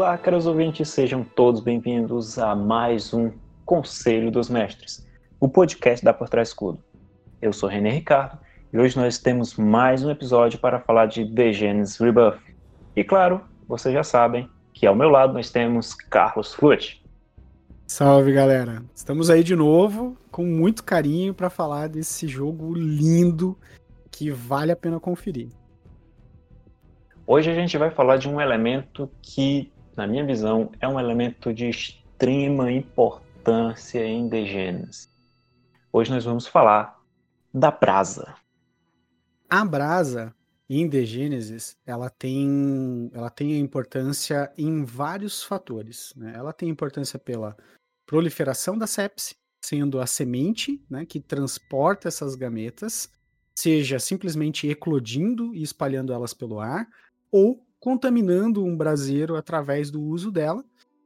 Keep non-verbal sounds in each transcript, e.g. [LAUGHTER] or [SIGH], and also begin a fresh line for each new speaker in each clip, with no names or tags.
Olá, caros ouvintes, sejam todos bem-vindos a mais um Conselho dos Mestres, o podcast da Por Trás Escudo. Eu sou René Ricardo e hoje nós temos mais um episódio para falar de The Genesis Rebuff. E claro, vocês já sabem que ao meu lado nós temos Carlos Flut.
Salve galera, estamos aí de novo com muito carinho para falar desse jogo lindo que vale a pena conferir.
Hoje a gente vai falar de um elemento que, na minha visão, é um elemento de extrema importância em The Genesis. Hoje nós vamos falar da brasa.
A brasa em The Genesis, ela tem, ela tem importância em vários fatores. Né? Ela tem importância pela proliferação da sepse, sendo a semente né, que transporta essas gametas, seja simplesmente eclodindo e espalhando elas pelo ar, ou contaminando um braseiro através do uso dela.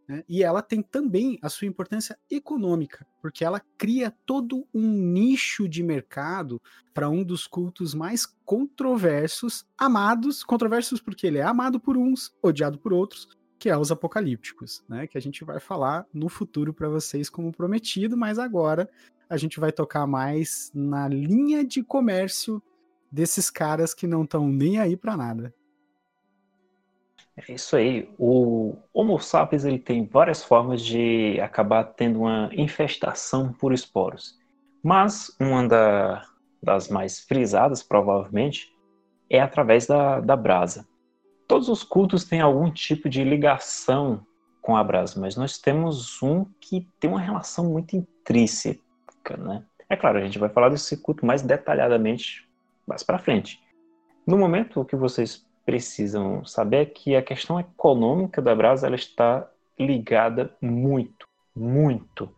Né? E ela tem também a sua importância econômica, porque ela cria todo um nicho de mercado para um dos cultos mais controversos, amados, controversos porque ele é amado por uns, odiado por outros, que é os apocalípticos, né? Que a gente vai falar no futuro para vocês como prometido, mas agora a gente vai tocar mais na linha de comércio desses caras que não estão nem aí para nada.
É isso aí. O Homo sapiens ele tem várias formas de acabar tendo uma infestação por esporos. Mas uma da, das mais frisadas, provavelmente, é através da, da brasa. Todos os cultos têm algum tipo de ligação com a brasa, mas nós temos um que tem uma relação muito intrínseca, né? É claro, a gente vai falar desse culto mais detalhadamente mais para frente. No momento que vocês precisam saber é que a questão econômica da Brasa ela está ligada muito, muito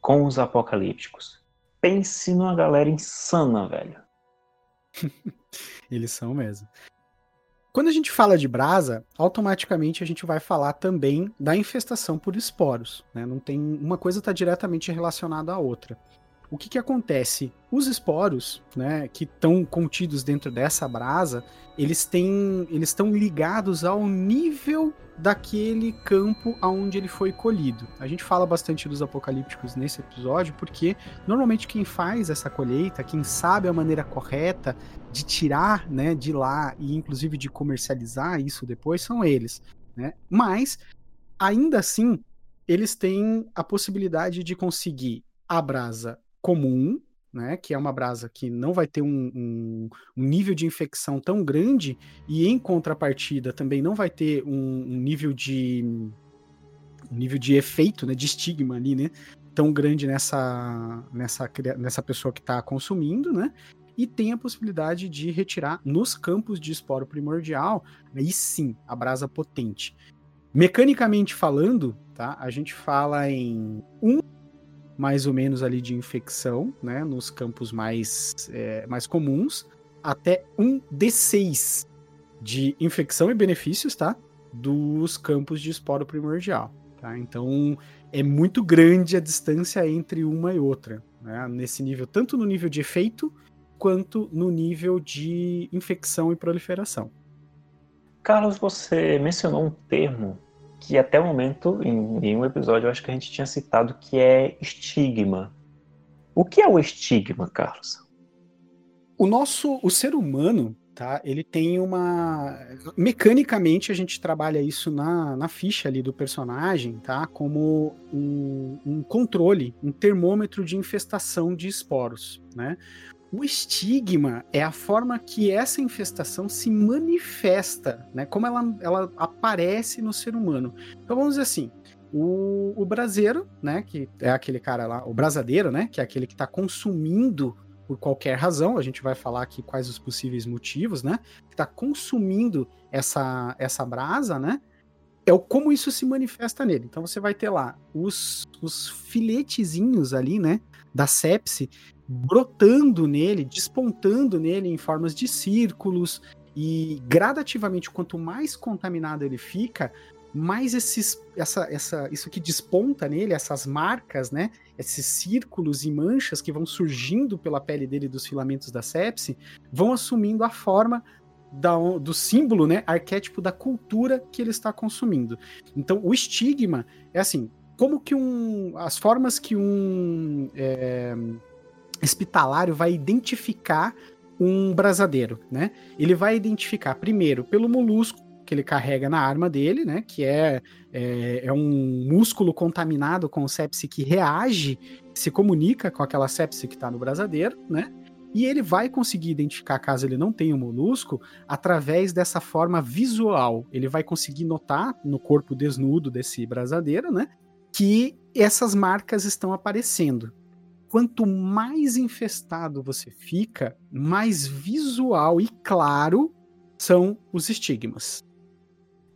com os apocalípticos. Pense numa galera insana, velho. [LAUGHS]
Eles são mesmo. Quando a gente fala de brasa, automaticamente a gente vai falar também da infestação por esporos. Né? Não tem uma coisa está diretamente relacionada à outra o que, que acontece? Os esporos, né, que estão contidos dentro dessa brasa, eles têm, eles estão ligados ao nível daquele campo aonde ele foi colhido. A gente fala bastante dos apocalípticos nesse episódio porque normalmente quem faz essa colheita, quem sabe a maneira correta de tirar, né, de lá e inclusive de comercializar isso depois são eles, né? Mas ainda assim, eles têm a possibilidade de conseguir a brasa comum, né, que é uma brasa que não vai ter um, um, um, nível de infecção tão grande e em contrapartida também não vai ter um, um nível de nível de efeito, né, de estigma ali, né, tão grande nessa nessa nessa pessoa que está consumindo, né, e tem a possibilidade de retirar nos campos de esporo primordial, aí sim, a brasa potente. Mecanicamente falando, tá, a gente fala em um mais ou menos ali de infecção, né, nos campos mais, é, mais comuns, até um D6 de infecção e benefícios, tá? Dos campos de esporo primordial, tá? Então é muito grande a distância entre uma e outra, né? Nesse nível, tanto no nível de efeito quanto no nível de infecção e proliferação.
Carlos, você mencionou um termo que até o momento, em nenhum episódio, eu acho que a gente tinha citado, que é estigma. O que é o estigma, Carlos?
O nosso, o ser humano, tá? Ele tem uma, mecanicamente a gente trabalha isso na, na ficha ali do personagem, tá? Como um, um controle, um termômetro de infestação de esporos, né? O estigma é a forma que essa infestação se manifesta, né? Como ela, ela aparece no ser humano. Então vamos dizer assim, o, o braseiro, né? Que é aquele cara lá, o brasadeiro, né? Que é aquele que está consumindo por qualquer razão, a gente vai falar aqui quais os possíveis motivos, né? Que está consumindo essa, essa brasa, né? É o, como isso se manifesta nele. Então você vai ter lá os, os filetezinhos ali, né? Da sepse brotando nele, despontando nele em formas de círculos, e gradativamente, quanto mais contaminado ele fica, mais esses, essa, essa, isso que desponta nele, essas marcas, né? Esses círculos e manchas que vão surgindo pela pele dele dos filamentos da sepse, vão assumindo a forma da, do símbolo, né, arquétipo da cultura que ele está consumindo. Então, o estigma é assim, como que um, as formas que um é, hospitalário vai identificar um brasadeiro, né? Ele vai identificar primeiro pelo molusco que ele carrega na arma dele, né? Que é, é, é um músculo contaminado com sepse que reage, se comunica com aquela sepse que está no brasadeiro, né? E ele vai conseguir identificar, caso ele não tenha um molusco, através dessa forma visual. Ele vai conseguir notar no corpo desnudo desse brasadeiro, né? Que essas marcas estão aparecendo. Quanto mais infestado você fica, mais visual e claro são os estigmas.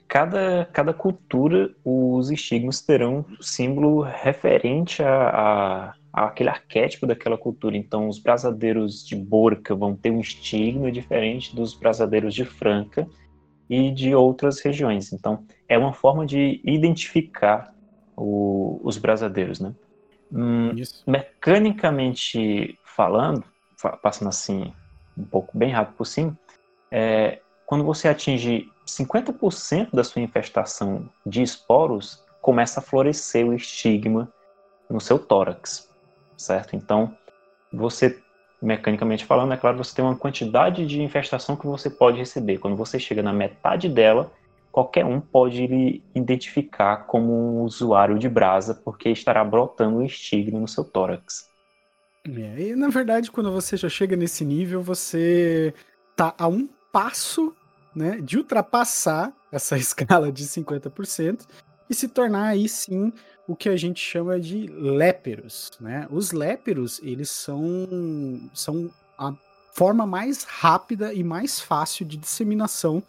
Cada, cada cultura, os estigmas terão símbolo referente a, a aquele arquétipo daquela cultura. Então, os brasadeiros de Borca vão ter um estigma diferente dos brasadeiros de Franca e de outras regiões. Então, é uma forma de identificar o, os brasadeiros, né? Hum, mecanicamente falando, passando assim um pouco bem rápido por cima, é, quando você atinge 50% da sua infestação de esporos, começa a florescer o estigma no seu tórax certo? Então, você, mecanicamente falando, é claro, você tem uma quantidade de infestação que você pode receber. Quando você chega na metade dela, qualquer um pode lhe identificar como um usuário de brasa, porque estará brotando um estigma no seu tórax.
É, e na verdade, quando você já chega nesse nível, você tá a um passo né, de ultrapassar essa [LAUGHS] escala de 50% e se tornar aí sim o que a gente chama de léperos, né? Os léperos, eles são, são a forma mais rápida e mais fácil de disseminação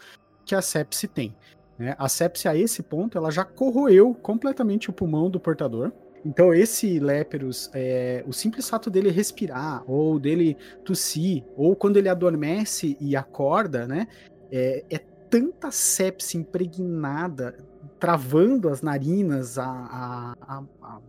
que a sepse tem. Né? A sepse, a esse ponto, ela já corroeu completamente o pulmão do portador. Então, esse léperos, é, o simples fato dele respirar, ou dele tossir, ou quando ele adormece e acorda, né? É, é tanta sepse impregnada travando as narinas, a, a, a,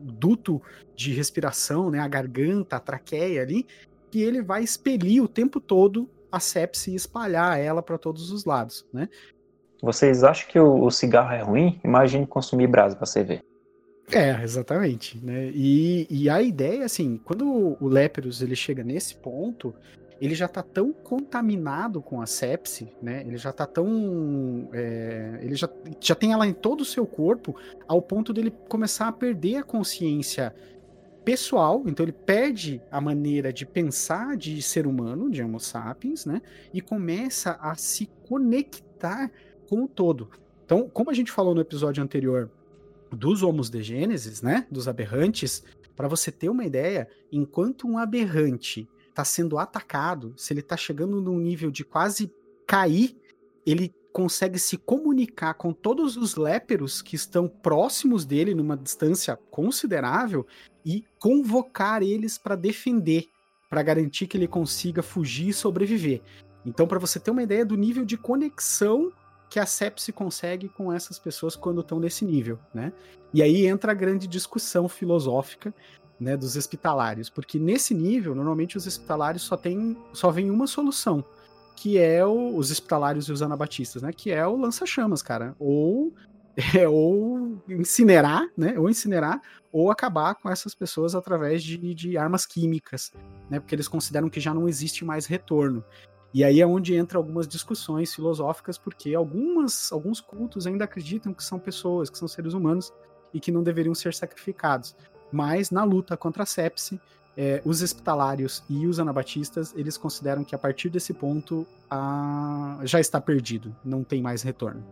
duto de respiração, né, a garganta, a traqueia ali, que ele vai expelir o tempo todo a sepse e espalhar ela para todos os lados, né?
Vocês acham que o, o cigarro é ruim? Imagine consumir brasa para você ver.
É, exatamente, né? E, e a ideia, assim, quando o, Léperos ele chega nesse ponto, ele já está tão contaminado com a sepse, né? Ele já está tão. É, ele já, já tem ela em todo o seu corpo, ao ponto dele começar a perder a consciência pessoal, então ele perde a maneira de pensar de ser humano, de Homo sapiens, né? E começa a se conectar com o todo. Então, como a gente falou no episódio anterior dos homos de Gênesis, né? Dos aberrantes, para você ter uma ideia, enquanto um aberrante está sendo atacado, se ele está chegando num nível de quase cair, ele consegue se comunicar com todos os léperos que estão próximos dele numa distância considerável e convocar eles para defender, para garantir que ele consiga fugir e sobreviver. Então, para você ter uma ideia do nível de conexão que a sepse consegue com essas pessoas quando estão nesse nível, né? E aí entra a grande discussão filosófica né, dos hospitalários, porque nesse nível, normalmente os hospitalários só tem só vem uma solução, que é o, os hospitalários e os anabatistas, né, que é o lança-chamas, cara, ou [LAUGHS] é, ou incinerar, né, ou incinerar, ou acabar com essas pessoas através de, de armas químicas, né, porque eles consideram que já não existe mais retorno. E aí é onde entra algumas discussões filosóficas, porque algumas, alguns cultos ainda acreditam que são pessoas, que são seres humanos e que não deveriam ser sacrificados. Mas na luta contra a sepse, é, os hospitalários e os anabatistas, eles consideram que a partir desse ponto a... já está perdido, não tem mais retorno.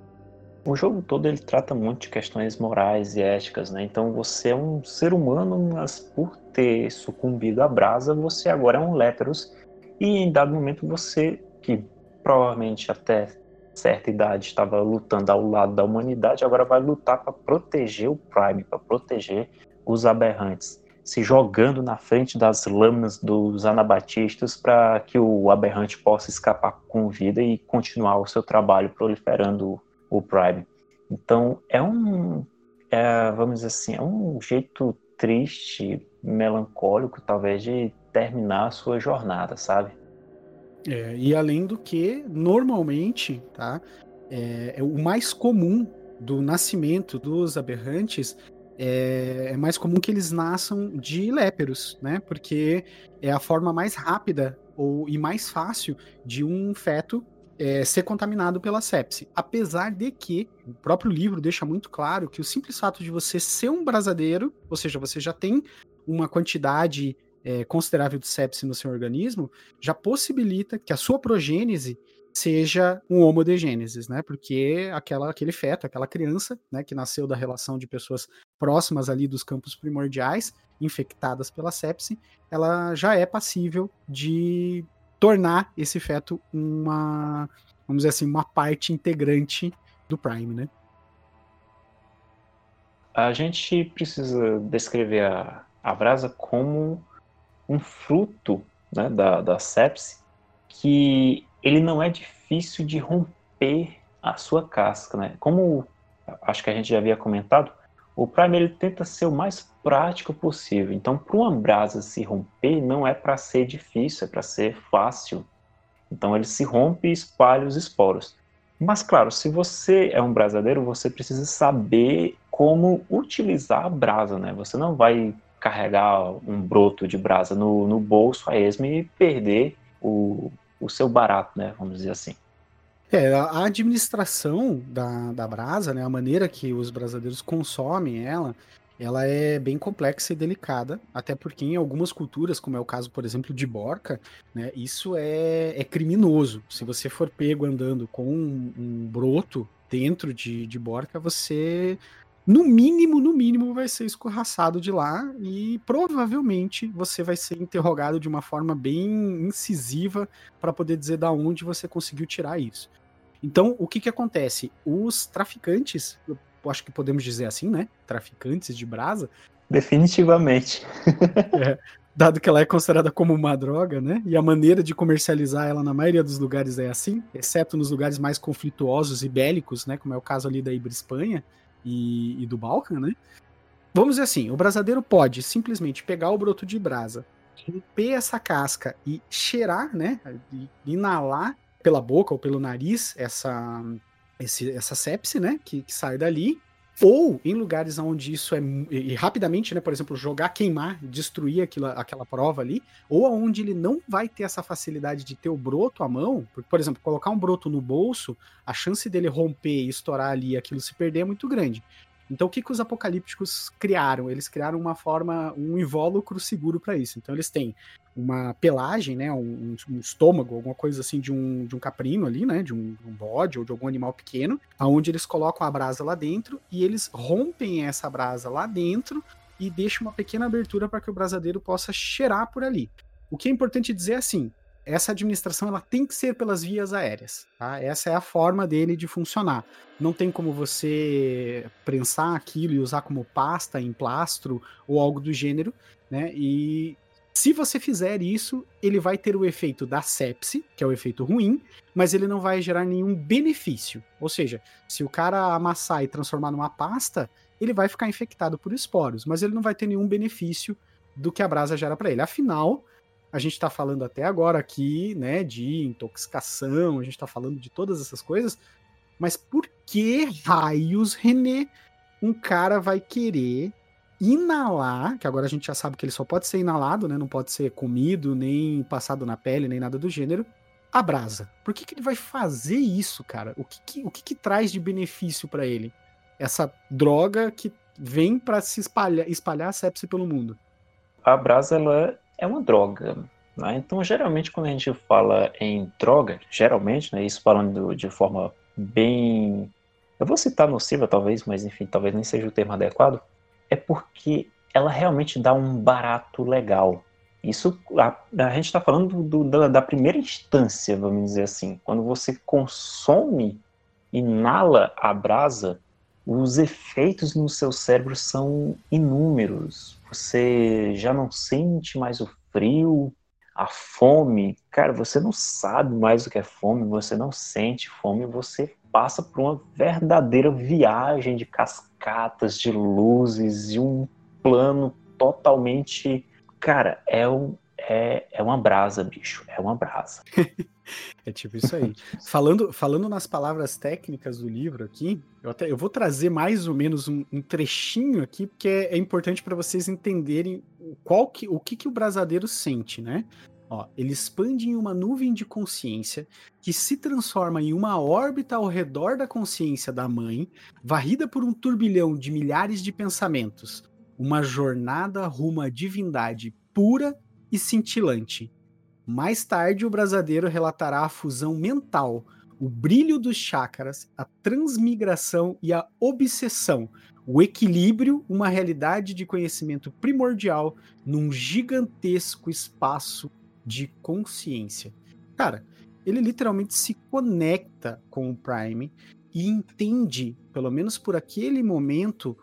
O jogo todo ele trata muito de questões morais e éticas, né? Então você é um ser humano, mas por ter sucumbido à brasa, você agora é um léperos e em dado momento você, que provavelmente até certa idade estava lutando ao lado da humanidade, agora vai lutar para proteger o Prime, para proteger os aberrantes, se jogando na frente das lâminas dos anabatistas para que o aberrante possa escapar com vida e continuar o seu trabalho proliferando o Prime. Então é um, é, vamos dizer assim, é um jeito triste, melancólico, talvez, de terminar a sua jornada, sabe?
É, e além do que, normalmente, tá? É, é, o mais comum do nascimento dos aberrantes é, é, mais comum que eles nasçam de léperos, né? Porque é a forma mais rápida ou, e mais fácil de um feto é, ser contaminado pela sepse. Apesar de que o próprio livro deixa muito claro que o simples fato de você ser um brasadeiro, ou seja, você já tem uma quantidade é, considerável de sepse no seu organismo, já possibilita que a sua progênese seja um homo de Gênesis, né? Porque aquela, aquele feto, aquela criança, né, que nasceu da relação de pessoas próximas ali dos campos primordiais, infectadas pela sepse, ela já é passível de tornar esse feto uma, vamos dizer assim, uma parte integrante do Prime, né?
A gente precisa descrever a, a brasa como um fruto né, da, da sepse que ele não é difícil de romper a sua casca, né? Como acho que a gente já havia comentado, o Prime ele tenta ser o mais prático possível. Então, para uma brasa se romper, não é para ser difícil, é para ser fácil. Então, ele se rompe e espalha os esporos. Mas, claro, se você é um brasadeiro, você precisa saber como utilizar a brasa, né? Você não vai carregar um broto de brasa no, no bolso a esmo e perder o, o seu barato, né? Vamos dizer assim.
É, a administração da, da brasa, né, a maneira que os brasadeiros consomem ela, ela é bem complexa e delicada, até porque em algumas culturas, como é o caso, por exemplo, de Borca, né, isso é, é criminoso. Se você for pego andando com um, um broto dentro de, de Borca, você no mínimo, no mínimo, vai ser escorraçado de lá e provavelmente você vai ser interrogado de uma forma bem incisiva para poder dizer da onde você conseguiu tirar isso. Então, o que que acontece? Os traficantes, eu acho que podemos dizer assim, né? Traficantes de brasa.
Definitivamente. [LAUGHS]
é, dado que ela é considerada como uma droga, né? E a maneira de comercializar ela na maioria dos lugares é assim, exceto nos lugares mais conflituosos e bélicos, né? Como é o caso ali da Ibra Espanha e, e do Balkan, né? Vamos dizer assim, o brasadeiro pode simplesmente pegar o broto de brasa, romper essa casca e cheirar, né? E inalar pela boca ou pelo nariz essa, esse, essa sepse, né? Que, que sai dali. Ou em lugares onde isso é. E, rapidamente, né? Por exemplo, jogar, queimar, destruir aquilo, aquela prova ali. Ou onde ele não vai ter essa facilidade de ter o broto à mão. Porque, por exemplo, colocar um broto no bolso, a chance dele romper e estourar ali e aquilo se perder é muito grande. Então, o que, que os apocalípticos criaram? Eles criaram uma forma, um invólucro seguro para isso. Então, eles têm uma pelagem, né, um, um, estômago, alguma coisa assim de um, de um caprino ali, né, de um, um bode ou de algum animal pequeno, aonde eles colocam a brasa lá dentro e eles rompem essa brasa lá dentro e deixam uma pequena abertura para que o brasadeiro possa cheirar por ali. O que é importante dizer é assim, essa administração ela tem que ser pelas vias aéreas. Tá? Essa é a forma dele de funcionar. Não tem como você prensar aquilo e usar como pasta em plastro ou algo do gênero. Né? E se você fizer isso, ele vai ter o efeito da sepse, que é o efeito ruim, mas ele não vai gerar nenhum benefício. Ou seja, se o cara amassar e transformar numa pasta, ele vai ficar infectado por esporos, mas ele não vai ter nenhum benefício do que a brasa gera para ele. Afinal, a gente está falando até agora aqui, né, de intoxicação, a gente está falando de todas essas coisas, mas por que raios, René, um cara vai querer inalar, que agora a gente já sabe que ele só pode ser inalado, né, não pode ser comido, nem passado na pele, nem nada do gênero, a brasa. Por que, que ele vai fazer isso, cara? O que, que o que, que traz de benefício para ele? Essa droga que vem para se espalhar, espalhar a sepse pelo mundo.
A brasa, ela é uma droga. Né? Então, geralmente, quando a gente fala em droga, geralmente, né, isso falando de forma bem. Eu vou citar nociva, talvez, mas enfim, talvez nem seja o termo adequado. É porque ela realmente dá um barato legal. Isso a, a gente está falando do, da, da, primeira instância, vamos dizer assim. Quando você consome, inala a brasa, os efeitos no seu cérebro são inúmeros. Você já não sente mais o frio, a fome. Cara, você não sabe mais o que é fome, você não sente fome, você passa por uma verdadeira viagem de cascatas, de luzes e um plano totalmente. Cara, é, um, é, é uma brasa, bicho. É uma brasa. [LAUGHS]
é tipo isso aí. falando, falando nas palavras técnicas do livro aqui, eu, até, eu vou trazer mais ou menos um, um trechinho aqui, porque é, é importante para vocês entenderem qual que, o que, que o brasadeiro sente, né? Ó, ele expande em uma nuvem de consciência que se transforma em uma órbita ao redor da consciência da mãe, varrida por um turbilhão de milhares de pensamentos. Uma jornada rumo à divindade pura e cintilante. Mais tarde, o brasadeiro relatará a fusão mental, o brilho dos chakras, a transmigração e a obsessão, o equilíbrio, uma realidade de conhecimento primordial num gigantesco espaço de consciência. Cara, ele literalmente se conecta com o Prime e entende, pelo menos por aquele momento,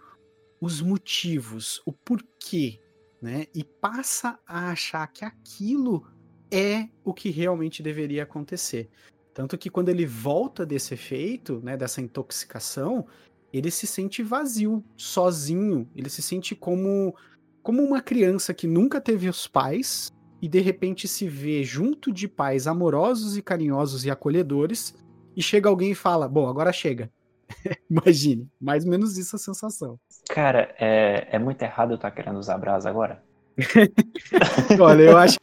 os motivos, o porquê né? E passa a achar que aquilo é o que realmente deveria acontecer. Tanto que quando ele volta desse efeito, né, dessa intoxicação, ele se sente vazio, sozinho. Ele se sente como, como uma criança que nunca teve os pais e de repente se vê junto de pais amorosos e carinhosos e acolhedores. E chega alguém e fala: Bom, agora chega. [LAUGHS] Imagine, mais ou menos isso a sensação.
Cara, é, é muito errado eu estar tá querendo usar brasa agora? [LAUGHS]
Olha, eu acho.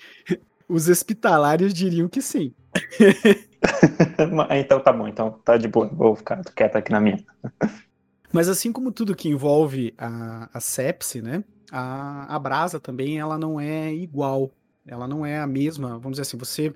Os hospitalários diriam que sim. [LAUGHS]
então tá bom, então tá de boa, vou ficar quieto aqui na minha.
Mas assim como tudo que envolve a, a sepse, né? A, a brasa também ela não é igual. Ela não é a mesma. Vamos dizer assim, você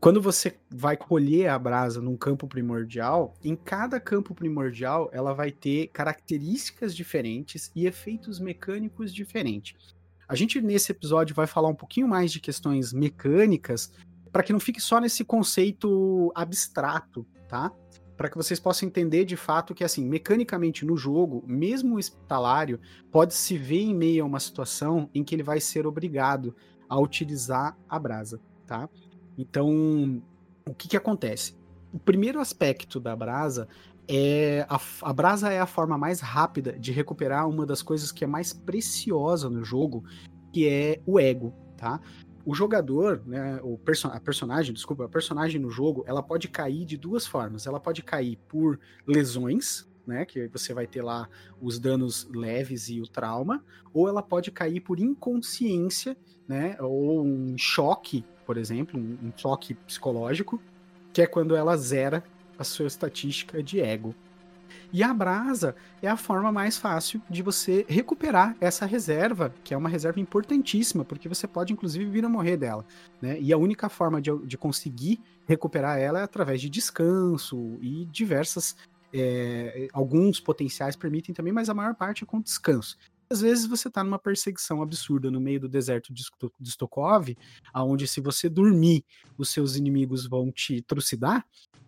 quando você vai colher a brasa num campo primordial, em cada campo primordial ela vai ter características diferentes e efeitos mecânicos diferentes. A gente nesse episódio vai falar um pouquinho mais de questões mecânicas, para que não fique só nesse conceito abstrato, tá? Para que vocês possam entender de fato que, assim, mecanicamente no jogo, mesmo o hospitalário pode se ver em meio a uma situação em que ele vai ser obrigado a utilizar a brasa, tá? Então, o que que acontece? O primeiro aspecto da brasa é a, a, brasa é a forma mais rápida de recuperar uma das coisas que é mais preciosa no jogo, que é o ego, tá? O jogador, né, o perso a personagem, desculpa, a personagem no jogo, ela pode cair de duas formas. Ela pode cair por lesões, né, que você vai ter lá os danos leves e o trauma, ou ela pode cair por inconsciência, né, ou um choque por exemplo, um, um choque psicológico, que é quando ela zera a sua estatística de ego. E a brasa é a forma mais fácil de você recuperar essa reserva, que é uma reserva importantíssima, porque você pode inclusive vir a morrer dela. Né? E a única forma de, de conseguir recuperar ela é através de descanso e diversas. É, alguns potenciais permitem também, mas a maior parte é com descanso. Às vezes você está numa perseguição absurda no meio do deserto de, Stokov, aonde se você dormir, os seus inimigos vão te trucidar,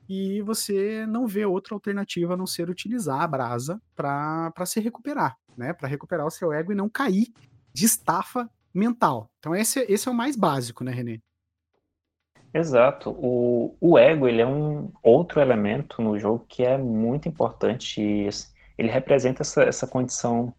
e você não vê outra alternativa a não ser utilizar a brasa para se recuperar, né? Para recuperar o seu ego e não cair de estafa mental. Então esse, esse é o mais básico, né, Renê?
Exato. O, o ego ele é um outro elemento no jogo que é muito importante. Ele representa essa, essa condição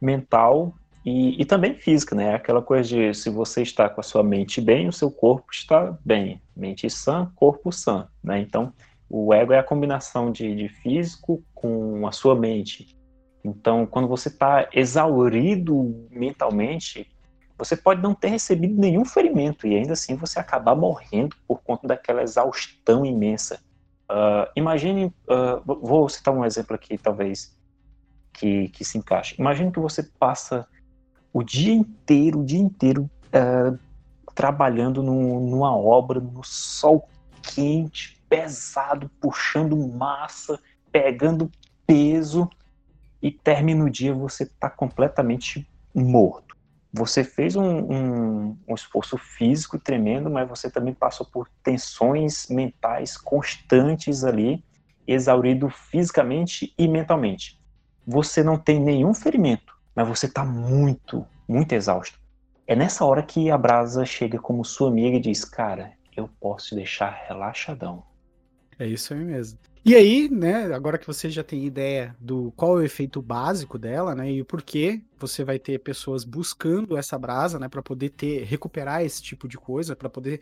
mental e, e, também física, né? Aquela coisa de se você está com a sua mente bem, o seu corpo está bem. Mente sã, corpo sã, né? Então, o ego é a combinação de, de físico com a sua mente. Então, quando você está exaurido mentalmente, você pode não ter recebido nenhum ferimento e ainda assim você acabar morrendo por conta daquela exaustão imensa. Uh, imagine, uh, vou citar um exemplo aqui, talvez que, que se encaixe. Imagina que você passa o dia inteiro, o dia inteiro uh, trabalhando no, numa obra, no sol quente, pesado, puxando massa, pegando peso e termina o dia você está completamente morto. Você fez um, um, um, esforço físico tremendo, mas você também passou por tensões mentais constantes ali, exaurido fisicamente e mentalmente você não tem nenhum ferimento, mas você está muito, muito exausto. É nessa hora que a brasa chega como sua amiga e diz: Cara, eu posso te deixar relaxadão.
É isso aí mesmo. E aí, né, agora que você já tem ideia do qual é o efeito básico dela, né, e o porquê você vai ter pessoas buscando essa brasa, né, para poder ter recuperar esse tipo de coisa, para poder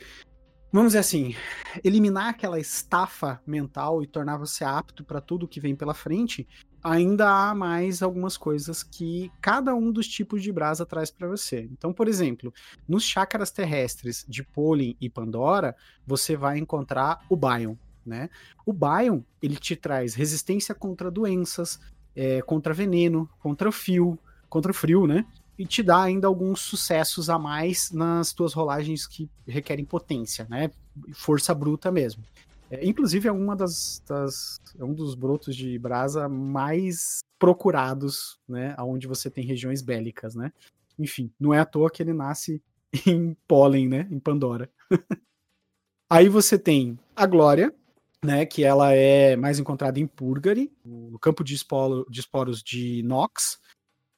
vamos dizer assim, eliminar aquela estafa mental e tornar você apto para tudo que vem pela frente, ainda há mais algumas coisas que cada um dos tipos de brasa traz para você. Então, por exemplo, nos chakras terrestres de Pólen e Pandora, você vai encontrar o Bion, né? O Bion, ele te traz resistência contra doenças, é, contra veneno, contra fio, contra frio, né? e te dá ainda alguns sucessos a mais nas tuas rolagens que requerem potência, né? Força bruta mesmo. É, inclusive é uma das, das, é um dos brotos de brasa mais procurados, né? Onde você tem regiões bélicas, né? Enfim, não é à toa que ele nasce [LAUGHS] em pólen, né? Em Pandora. [LAUGHS] Aí você tem a Glória, né? Que ela é mais encontrada em Purgary, no campo de, esporo, de esporos de Nox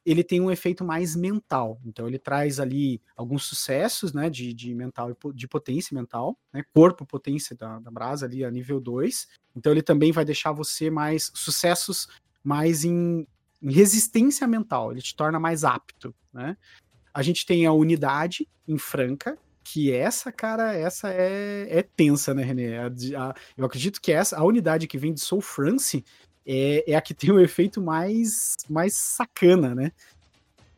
ele tem um efeito mais mental. Então ele traz ali alguns sucessos, né, de, de mental de potência mental, né, corpo potência da, da brasa ali a nível 2. Então ele também vai deixar você mais sucessos mais em, em resistência mental, ele te torna mais apto, né? A gente tem a unidade em Franca, que essa, cara, essa é, é tensa, né, René? A, a, eu acredito que essa, a unidade que vem de Soul France, é, é a que tem o efeito mais, mais sacana, né?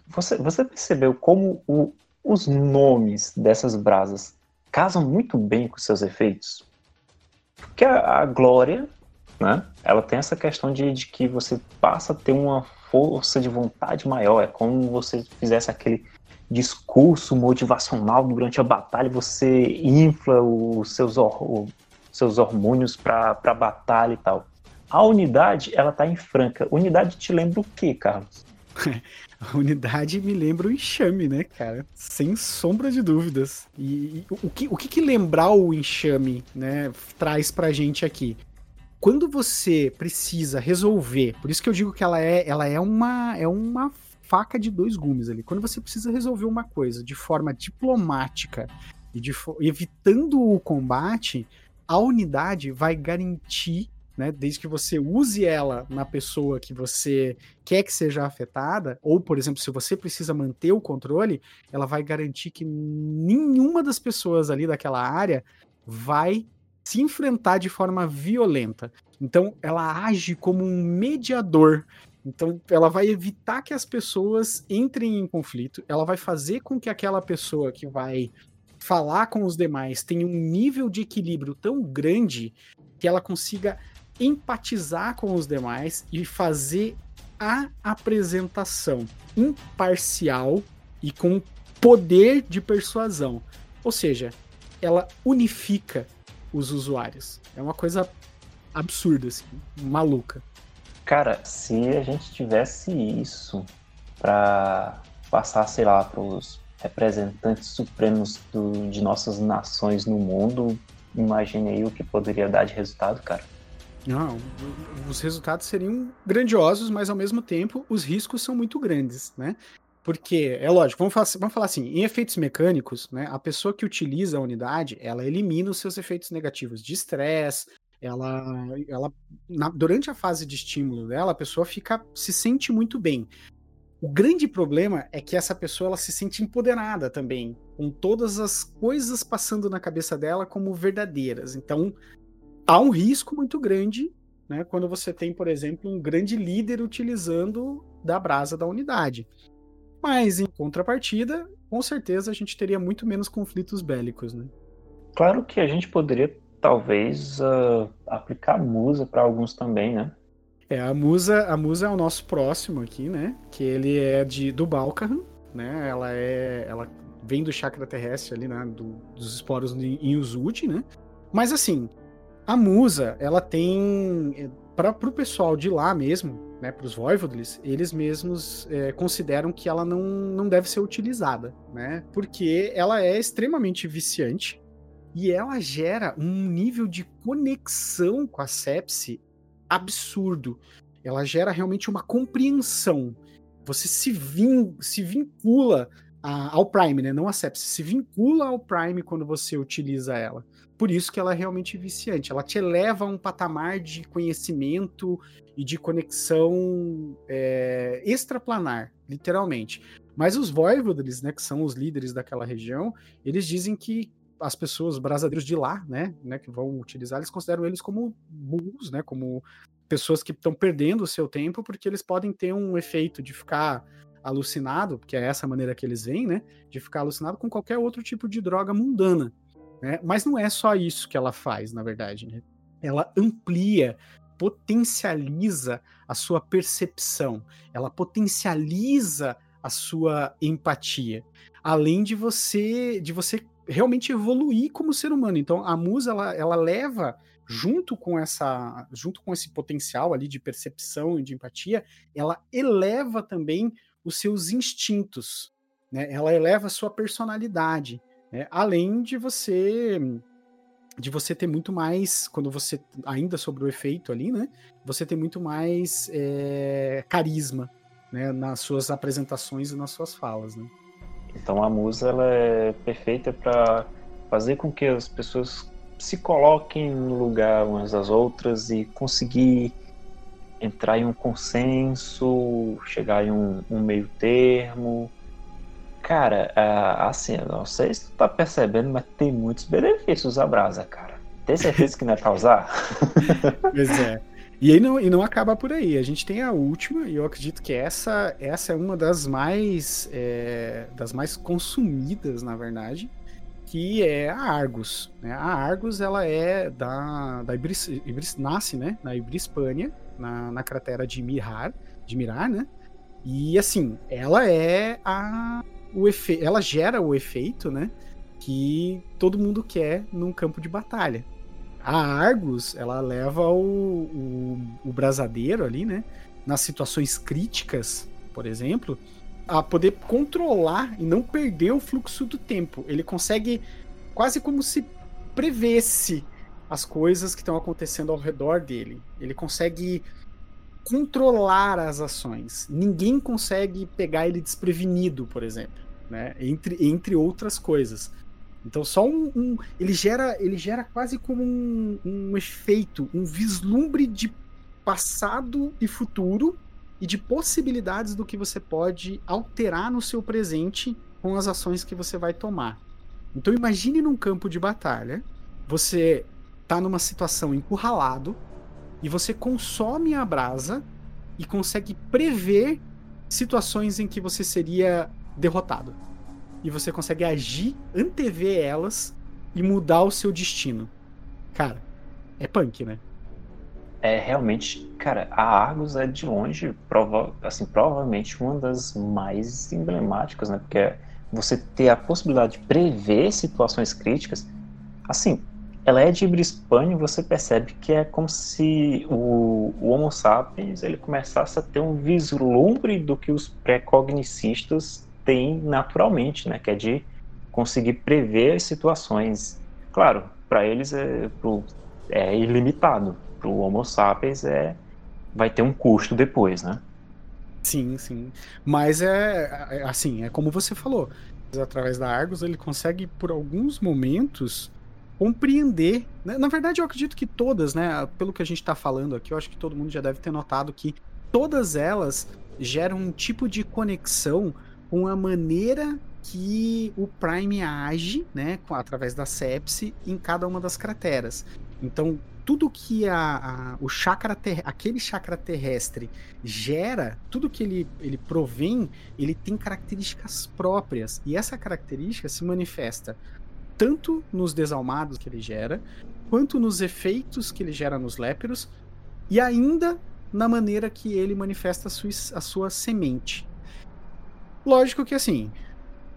Você, você percebeu como o, os nomes dessas brasas casam muito bem com seus efeitos? Porque a, a Glória, né? Ela tem essa questão de, de que você passa a ter uma força de vontade maior. É como você fizesse aquele discurso motivacional durante a batalha, você infla os seus, os seus hormônios para a batalha e tal. A unidade, ela tá em Franca. Unidade te lembra o quê, Carlos? [LAUGHS]
A unidade me lembra o enxame, né, cara? Sem sombra de dúvidas. E, e o, que, o que, que lembrar o enxame, né, traz pra gente aqui? Quando você precisa resolver, por isso que eu digo que ela é, ela é uma, é uma faca de dois gumes ali. Quando você precisa resolver uma coisa de forma diplomática e de, evitando o combate, a unidade vai garantir né? Desde que você use ela na pessoa que você quer que seja afetada, ou, por exemplo, se você precisa manter o controle, ela vai garantir que nenhuma das pessoas ali daquela área vai se enfrentar de forma violenta. Então, ela age como um mediador. Então, ela vai evitar que as pessoas entrem em conflito, ela vai fazer com que aquela pessoa que vai falar com os demais tenha um nível de equilíbrio tão grande que ela consiga empatizar com os demais e fazer a apresentação imparcial e com poder de persuasão. Ou seja, ela unifica os usuários. É uma coisa absurda, assim, maluca.
Cara, se a gente tivesse isso para passar, sei lá, para os representantes supremos do, de nossas nações no mundo, imagine aí o que poderia dar de resultado, cara.
Não, os resultados seriam grandiosos, mas ao mesmo tempo os riscos são muito grandes, né? Porque, é lógico, vamos falar, vamos falar assim, em efeitos mecânicos, né, a pessoa que utiliza a unidade, ela elimina os seus efeitos negativos de estresse, ela, ela na, durante a fase de estímulo dela, a pessoa fica, se sente muito bem. O grande problema é que essa pessoa ela se sente empoderada também, com todas as coisas passando na cabeça dela como verdadeiras. Então, há um risco muito grande né, quando você tem, por exemplo, um grande líder utilizando da brasa da unidade. Mas, em contrapartida, com certeza a gente teria muito menos conflitos bélicos. Né?
Claro que a gente poderia, talvez, uh, aplicar musa para alguns também, né?
É, a musa, a musa é o nosso próximo aqui, né? Que ele é de do Balkahan, né? Ela é, ela vem do chakra terrestre ali, né? Do, dos esporos em Uzud, né? Mas assim, a musa, ela tem. Para o pessoal de lá mesmo, né, para os Voivodlis, eles mesmos é, consideram que ela não, não deve ser utilizada, né? Porque ela é extremamente viciante e ela gera um nível de conexão com a sepse absurdo. Ela gera realmente uma compreensão. Você se, vin, se vincula a, ao Prime, né? Não a sepsis. Se vincula ao Prime quando você utiliza ela. Por isso que ela é realmente viciante. Ela te eleva a um patamar de conhecimento e de conexão é, extraplanar, literalmente. Mas os voivodes, né, que são os líderes daquela região, eles dizem que as pessoas, brasileiros de lá, né, né, que vão utilizar, eles consideram eles como burros, né, como pessoas que estão perdendo o seu tempo porque eles podem ter um efeito de ficar alucinado, porque é essa maneira que eles veem, né, de ficar alucinado com qualquer outro tipo de droga mundana, né? Mas não é só isso que ela faz, na verdade, né? Ela amplia, potencializa a sua percepção, ela potencializa a sua empatia, além de você de você realmente evoluir como ser humano. Então a musa ela, ela leva junto com essa junto com esse potencial ali de percepção e de empatia, ela eleva também os seus instintos, né? Ela eleva a sua personalidade, né? além de você de você ter muito mais, quando você, ainda sobre o efeito ali, né? Você ter muito mais é, carisma, né? Nas suas apresentações e nas suas falas, né?
Então a musa, ela é perfeita para fazer com que as pessoas se coloquem no lugar umas das outras e conseguir entrar em um consenso, chegar em um, um meio termo, Cara, assim, eu não sei se tu tá percebendo, mas tem muitos benefícios a brasa, cara. Tem certeza que não é pra usar? [LAUGHS]
pois é. E aí não, e não acaba por aí. A gente tem a última, e eu acredito que essa, essa é uma das mais é, das mais consumidas, na verdade, que é a Argus. Né? A Argus ela é da, da Ibris, Ibris, nasce né? na Ibrispânia, na, na cratera de Mirar, de Mirar, né? E assim, ela é a o efe... ela gera o efeito, né? Que todo mundo quer num campo de batalha. A Argus, ela leva o, o, o brasadeiro ali, né? Nas situações críticas, por exemplo, a poder controlar e não perder o fluxo do tempo. Ele consegue quase como se prevesse as coisas que estão acontecendo ao redor dele. Ele consegue controlar as ações. Ninguém consegue pegar ele desprevenido, por exemplo, né? Entre, entre outras coisas. Então só um, um ele gera ele gera quase como um, um efeito, um vislumbre de passado e futuro e de possibilidades do que você pode alterar no seu presente com as ações que você vai tomar. Então imagine num campo de batalha, você tá numa situação encurralado, e você consome a brasa e consegue prever situações em que você seria derrotado. E você consegue agir, antever elas e mudar o seu destino. Cara, é punk, né?
É realmente, cara, a Argus é de longe, prova, assim, provavelmente uma das mais emblemáticas, né? Porque você ter a possibilidade de prever situações críticas, assim, ela é de Brisbane, você percebe que é como se o, o, Homo sapiens ele começasse a ter um vislumbre do que os pré-cognicistas têm naturalmente, né? Que é de conseguir prever as situações. Claro, para eles é, é ilimitado. Para o Homo sapiens é, vai ter um custo depois, né?
Sim, sim. Mas é, é assim, é como você falou. Através da Argus ele consegue por alguns momentos compreender. Né? Na verdade, eu acredito que todas, né? Pelo que a gente está falando aqui, eu acho que todo mundo já deve ter notado que todas elas geram um tipo de conexão com a maneira que o Prime age, né, através da sepse, em cada uma das crateras. Então, tudo que a, a, o chakra ter, aquele chakra terrestre gera, tudo que ele, ele provém, ele tem características próprias. E essa característica se manifesta tanto nos desalmados que ele gera, quanto nos efeitos que ele gera nos léperos, e ainda na maneira que ele manifesta a sua, a sua semente. Lógico que assim,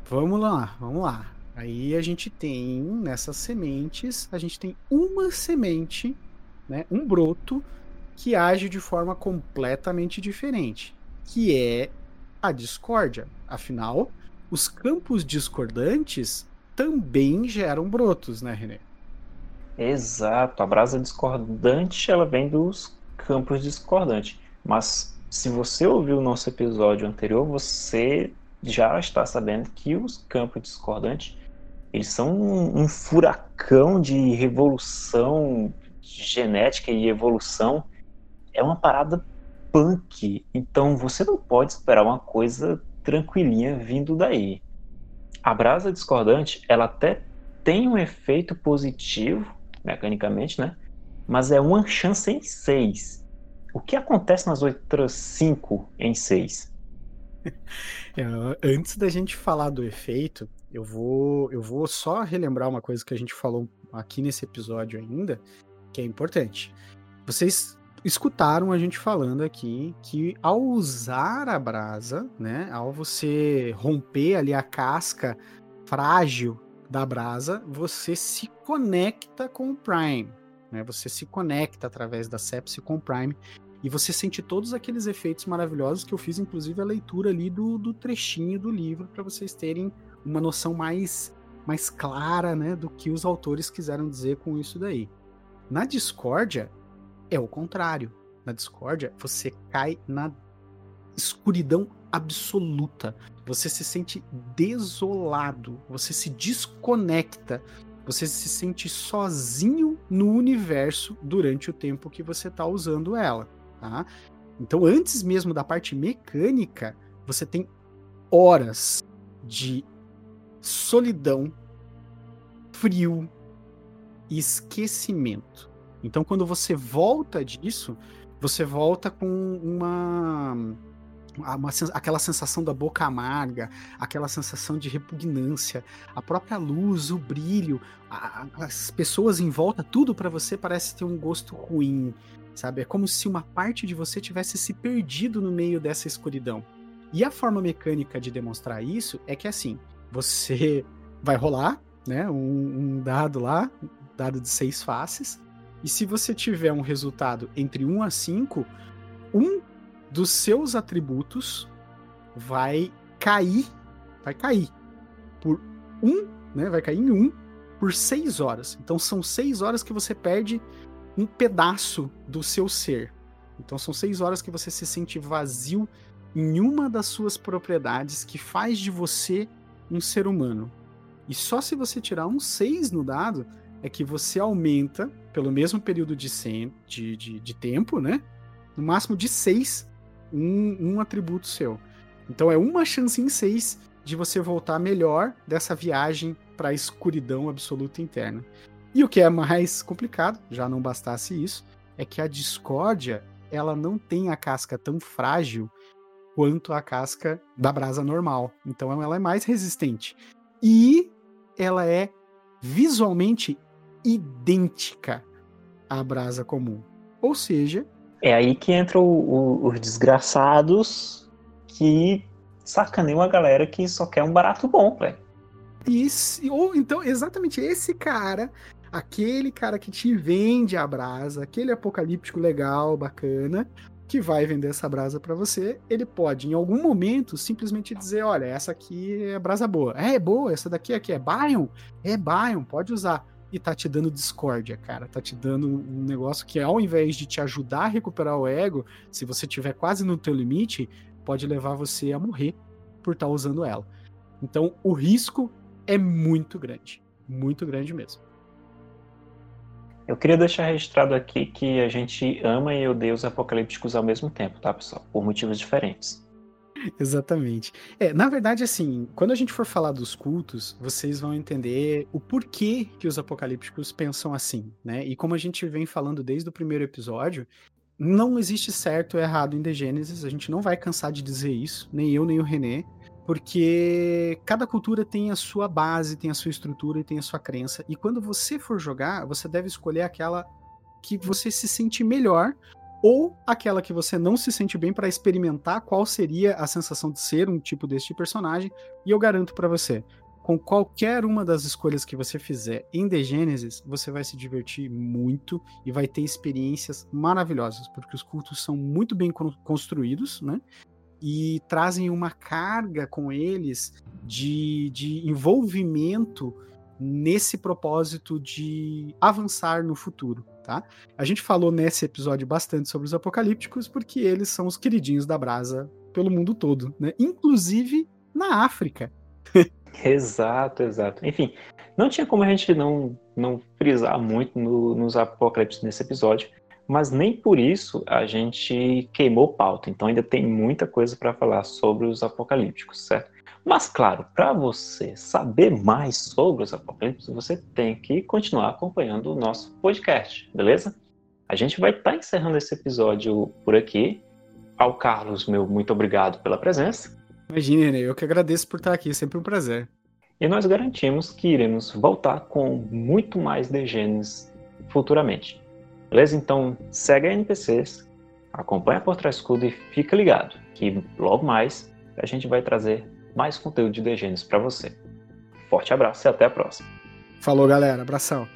vamos lá, vamos lá. Aí a gente tem nessas sementes, a gente tem uma semente, né, um broto que age de forma completamente diferente, que é a discórdia. Afinal, os campos discordantes também geram brotos, né, René?
Exato. A brasa discordante ela vem dos campos discordantes. Mas se você ouviu o nosso episódio anterior, você já está sabendo que os campos discordantes eles são um, um furacão de revolução genética e evolução. É uma parada punk. Então você não pode esperar uma coisa tranquilinha vindo daí. A brasa discordante, ela até tem um efeito positivo, mecanicamente, né? Mas é uma chance em seis. O que acontece nas outras cinco em seis? [LAUGHS]
É, antes da gente falar do efeito, eu vou, eu vou só relembrar uma coisa que a gente falou aqui nesse episódio ainda, que é importante. Vocês escutaram a gente falando aqui que ao usar a brasa, né, ao você romper ali a casca frágil da brasa, você se conecta com o Prime, né? Você se conecta através da sepsi com o Prime e você sente todos aqueles efeitos maravilhosos que eu fiz, inclusive a leitura ali do, do trechinho do livro para vocês terem uma noção mais mais clara, né, do que os autores quiseram dizer com isso daí. Na discórdia, é o contrário. Na discórdia, você cai na escuridão absoluta. Você se sente desolado, você se desconecta, você se sente sozinho no universo durante o tempo que você está usando ela, tá? Então, antes mesmo da parte mecânica, você tem horas de solidão, frio e esquecimento. Então, quando você volta disso, você volta com uma, uma, aquela sensação da boca amarga, aquela sensação de repugnância, a própria luz, o brilho, a, as pessoas em volta, tudo para você parece ter um gosto ruim, sabe? É como se uma parte de você tivesse se perdido no meio dessa escuridão. E a forma mecânica de demonstrar isso é que assim, você vai rolar, né, um, um dado lá, dado de seis faces, e se você tiver um resultado entre 1 a 5, um dos seus atributos vai cair, vai cair por um, né? Vai cair em um por seis horas. Então são seis horas que você perde um pedaço do seu ser. Então são seis horas que você se sente vazio em uma das suas propriedades que faz de você um ser humano. E só se você tirar um 6 no dado é que você aumenta pelo mesmo período de, de, de, de tempo, né? No máximo de seis, um, um atributo seu. Então é uma chance em seis de você voltar melhor dessa viagem para a escuridão absoluta interna. E o que é mais complicado, já não bastasse isso, é que a discórdia ela não tem a casca tão frágil quanto a casca da brasa normal. Então ela é mais resistente. E ela é visualmente idêntica à brasa comum. Ou seja.
É aí que entram os desgraçados que sacaneiam a galera que só quer um barato bom, velho.
Isso, ou então, exatamente esse cara, aquele cara que te vende a brasa, aquele apocalíptico legal, bacana, que vai vender essa brasa para você, ele pode, em algum momento, simplesmente dizer: olha, essa aqui é brasa boa. É, é boa, essa daqui aqui é Bion? É Bion, pode usar e tá te dando discórdia, cara. Tá te dando um negócio que, ao invés de te ajudar a recuperar o ego, se você tiver quase no teu limite, pode levar você a morrer por estar tá usando ela. Então, o risco é muito grande. Muito grande mesmo.
Eu queria deixar registrado aqui que a gente ama e odeia os apocalípticos ao mesmo tempo, tá, pessoal? Por motivos diferentes.
Exatamente. É, na verdade, assim, quando a gente for falar dos cultos, vocês vão entender o porquê que os apocalípticos pensam assim, né? E como a gente vem falando desde o primeiro episódio, não existe certo ou errado em The Genesis, a gente não vai cansar de dizer isso, nem eu, nem o René, porque cada cultura tem a sua base, tem a sua estrutura e tem a sua crença. E quando você for jogar, você deve escolher aquela que você se sente melhor ou aquela que você não se sente bem para experimentar qual seria a sensação de ser um tipo deste personagem. E eu garanto para você, com qualquer uma das escolhas que você fizer em The Genesis, você vai se divertir muito e vai ter experiências maravilhosas, porque os cultos são muito bem construídos, né? E trazem uma carga com eles de, de envolvimento nesse propósito de avançar no futuro tá? A gente falou nesse episódio bastante sobre os apocalípticos porque eles são os queridinhos da brasa pelo mundo todo, né? Inclusive na África. [LAUGHS]
exato, exato. Enfim, não tinha como a gente não, não frisar muito no, nos apocalipses nesse episódio, mas nem por isso a gente queimou pauta. Então ainda tem muita coisa para falar sobre os apocalípticos, certo? Mas claro, para você saber mais sobre os apocalipses, você tem que continuar acompanhando o nosso podcast, beleza? A gente vai estar tá encerrando esse episódio por aqui. Ao Carlos, meu muito obrigado pela presença.
Imagine, eu que agradeço por estar aqui, é sempre um prazer.
E nós garantimos que iremos voltar com muito mais Degenes futuramente. Beleza? Então segue a NPCs, acompanha por trás escudo e fica ligado que logo mais a gente vai trazer mais conteúdo de Degenes para você. Forte abraço e até a próxima.
Falou, galera. Abração.